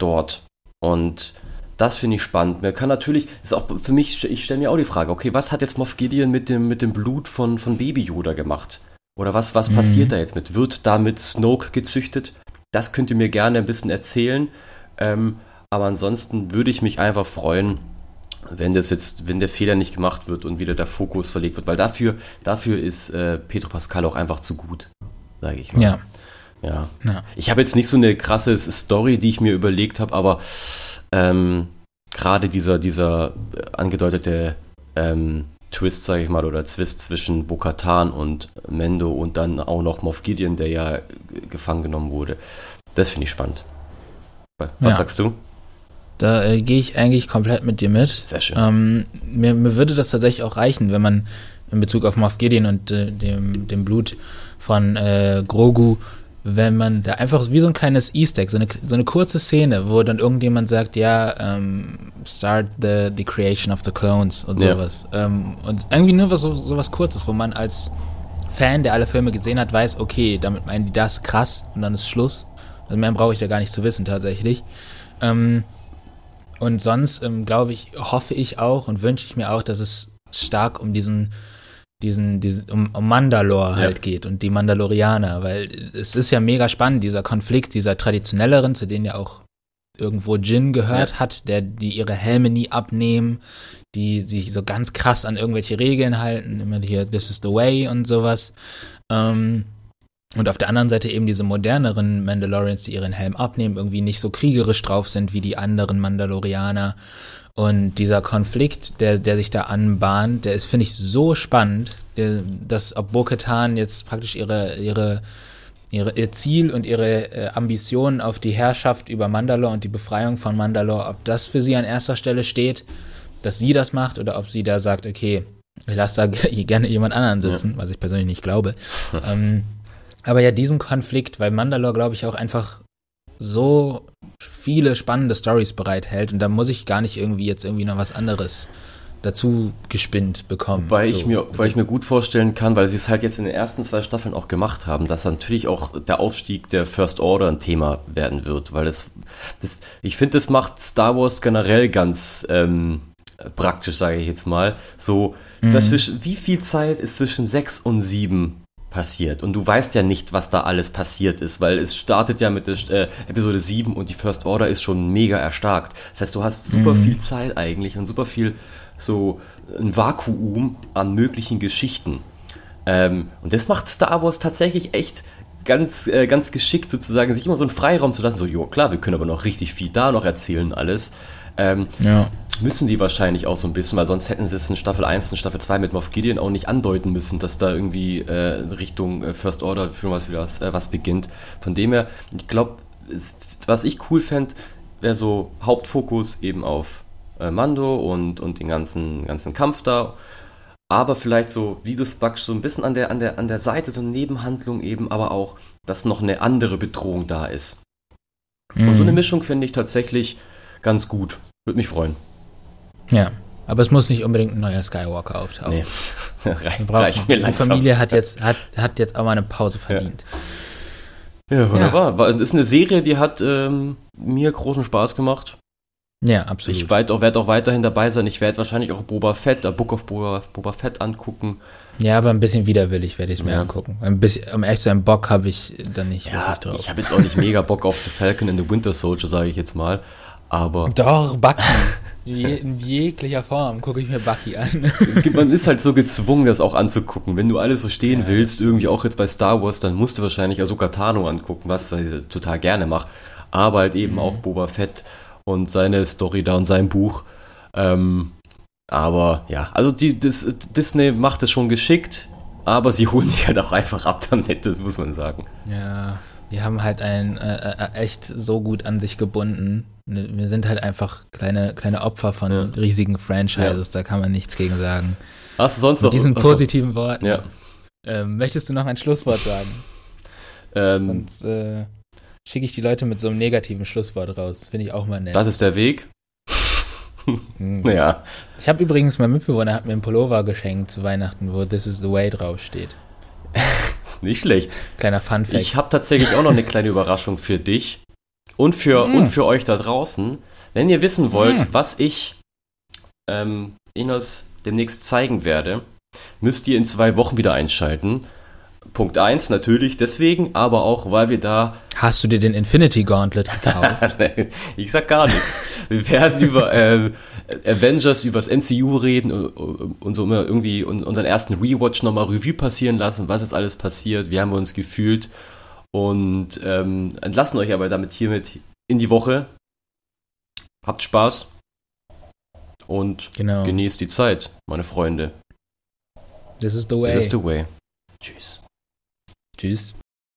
dort. Und das finde ich spannend. Man kann natürlich, ist auch für mich, ich stelle mir auch die Frage, okay, was hat jetzt Moff Gideon mit dem, mit dem Blut von, von Baby Yoda gemacht? Oder was, was mhm. passiert da jetzt mit? Wird damit Snoke gezüchtet? Das könnt ihr mir gerne ein bisschen erzählen. Ähm, aber ansonsten würde ich mich einfach freuen, wenn das jetzt, wenn der Fehler nicht gemacht wird und wieder der Fokus verlegt wird, weil dafür, dafür ist äh, Pedro Pascal auch einfach zu gut, sage ich mal. Ja. Ja. ja. Ich habe jetzt nicht so eine krasse Story, die ich mir überlegt habe, aber ähm, gerade dieser, dieser angedeutete ähm, Twist, sage ich mal, oder Zwist zwischen Bokatan und Mendo und dann auch noch Moff Gideon, der ja gefangen genommen wurde, das finde ich spannend. Was ja. sagst du? Da äh, gehe ich eigentlich komplett mit dir mit. Sehr schön. Ähm, mir, mir würde das tatsächlich auch reichen, wenn man in Bezug auf Moff Gideon und äh, dem, dem Blut von äh, Grogu, wenn man da einfach wie so ein kleines Easter Egg, so eine, so eine kurze Szene, wo dann irgendjemand sagt, ja, ähm, start the, the creation of the clones und sowas. Ja. Ähm, und irgendwie nur was, so, so was Kurzes, wo man als Fan, der alle Filme gesehen hat, weiß, okay, damit meinen die das krass und dann ist Schluss. Also mehr brauche ich da gar nicht zu wissen tatsächlich. Ähm, und sonst, ähm, glaube ich, hoffe ich auch und wünsche ich mir auch, dass es stark um diesen, diesen, diesen um, um Mandalore halt geht und die Mandalorianer, weil es ist ja mega spannend, dieser Konflikt dieser traditionelleren, zu denen ja auch irgendwo Jin gehört ja. hat, der, die ihre Helme nie abnehmen, die sich so ganz krass an irgendwelche Regeln halten, immer hier, this is the way und sowas. Ähm, und auf der anderen Seite eben diese moderneren Mandalorians, die ihren Helm abnehmen, irgendwie nicht so kriegerisch drauf sind wie die anderen Mandalorianer. Und dieser Konflikt, der, der sich da anbahnt, der ist, finde ich, so spannend, dass ob Bo-Katan jetzt praktisch ihre, ihre, ihre, ihr Ziel und ihre äh, Ambitionen auf die Herrschaft über Mandalore und die Befreiung von Mandalore, ob das für sie an erster Stelle steht, dass sie das macht oder ob sie da sagt, okay, ich lasse da gerne jemand anderen sitzen, ja. was ich persönlich nicht glaube. ähm, aber ja, diesen Konflikt, weil Mandalore, glaube ich, auch einfach so viele spannende Stories bereithält und da muss ich gar nicht irgendwie jetzt irgendwie noch was anderes dazu gespinnt bekommen. Weil so. ich mir, weil ich mir gut vorstellen kann, weil sie es halt jetzt in den ersten zwei Staffeln auch gemacht haben, dass natürlich auch der Aufstieg der First Order ein Thema werden wird, weil das, das ich finde, das macht Star Wars generell ganz ähm, äh, praktisch, sage ich jetzt mal. So, mhm. wie viel Zeit ist zwischen 6 und 7 passiert? Und du weißt ja nicht, was da alles passiert ist, weil es startet ja mit der äh, Episode 7 und die First Order ist schon mega erstarkt. Das heißt, du hast super mhm. viel Zeit eigentlich und super viel so ein Vakuum an möglichen Geschichten. Ähm, und das macht Star Wars tatsächlich echt ganz, äh, ganz geschickt sozusagen, sich immer so einen Freiraum zu lassen. So, jo, klar, wir können aber noch richtig viel da noch erzählen, alles. Ähm, ja. Müssen die wahrscheinlich auch so ein bisschen, weil sonst hätten sie es in Staffel 1 und Staffel 2 mit Moff Gideon auch nicht andeuten müssen, dass da irgendwie äh, Richtung äh, First Order für was, was, äh, was beginnt. Von dem her, ich glaube, was ich cool fände, wäre so Hauptfokus eben auf äh, Mando und, und den ganzen, ganzen Kampf da aber vielleicht so, wie du es backst, so ein bisschen an der, an, der, an der Seite, so eine Nebenhandlung eben, aber auch, dass noch eine andere Bedrohung da ist. Mhm. Und so eine mhm. Mischung finde ich tatsächlich ganz gut. Würde mich freuen. Ja, aber es muss nicht unbedingt ein neuer Skywalker auftauchen. Nee, reicht, reicht mir Die langsam. Familie hat jetzt, hat, hat jetzt auch mal eine Pause verdient. Ja, ja wunderbar. Ja. Es ist eine Serie, die hat ähm, mir großen Spaß gemacht. Ja, absolut. Ich werde auch, werd auch weiterhin dabei sein. Ich werde wahrscheinlich auch Boba Fett, der Book of Boba, Boba Fett angucken. Ja, aber ein bisschen widerwillig werde ich es mir ja. angucken. Ein bisschen, um echt zu sein, Bock habe ich dann nicht ja, wirklich drauf. Ich habe jetzt auch nicht mega Bock auf The Falcon and the Winter Soldier, sage ich jetzt mal. Aber. Doch, Bucky. in jeglicher Form gucke ich mir Bucky an. Man ist halt so gezwungen, das auch anzugucken. Wenn du alles verstehen ja, willst, irgendwie auch jetzt bei Star Wars, dann musst du wahrscheinlich Ahsoka Tano angucken, was ich total gerne mache. Aber halt eben mhm. auch Boba Fett und seine Story da und sein Buch. Ähm, aber ja, also die, das, Disney macht es schon geschickt, aber sie holen dich halt auch einfach ab damit, das muss man sagen. Ja, die haben halt ein äh, äh, echt so gut an sich gebunden. Ne, wir sind halt einfach kleine, kleine Opfer von ja. riesigen Franchises, ja. da kann man nichts gegen sagen. Hast du sonst Mit noch diesen positiven Worten. Ja. Ähm, möchtest du noch ein Schlusswort sagen? Ähm, Sonst äh, schicke ich die Leute mit so einem negativen Schlusswort raus. Finde ich auch mal nett. Das ist der Weg. hm. Ja. Ich habe übrigens, mein Mitbewohner hat mir einen Pullover geschenkt zu Weihnachten, wo This is the way draufsteht. Nicht schlecht. Kleiner Funfact. Ich habe tatsächlich auch noch eine kleine Überraschung für dich und für, mm. und für euch da draußen. Wenn ihr wissen wollt, mm. was ich ähm, Ihnen demnächst zeigen werde, müsst ihr in zwei Wochen wieder einschalten. Punkt 1 natürlich deswegen, aber auch, weil wir da. Hast du dir den Infinity Gauntlet gekauft? ich sag gar nichts. Wir werden über äh, Avengers, über das MCU reden und, und so immer irgendwie unseren ersten Rewatch nochmal Revue passieren lassen, was ist alles passiert, wie haben wir uns gefühlt und ähm, entlassen euch aber damit hiermit in die Woche. Habt Spaß und genau. genießt die Zeit, meine Freunde. This is the way. This is the way. Tschüss. Tschüss.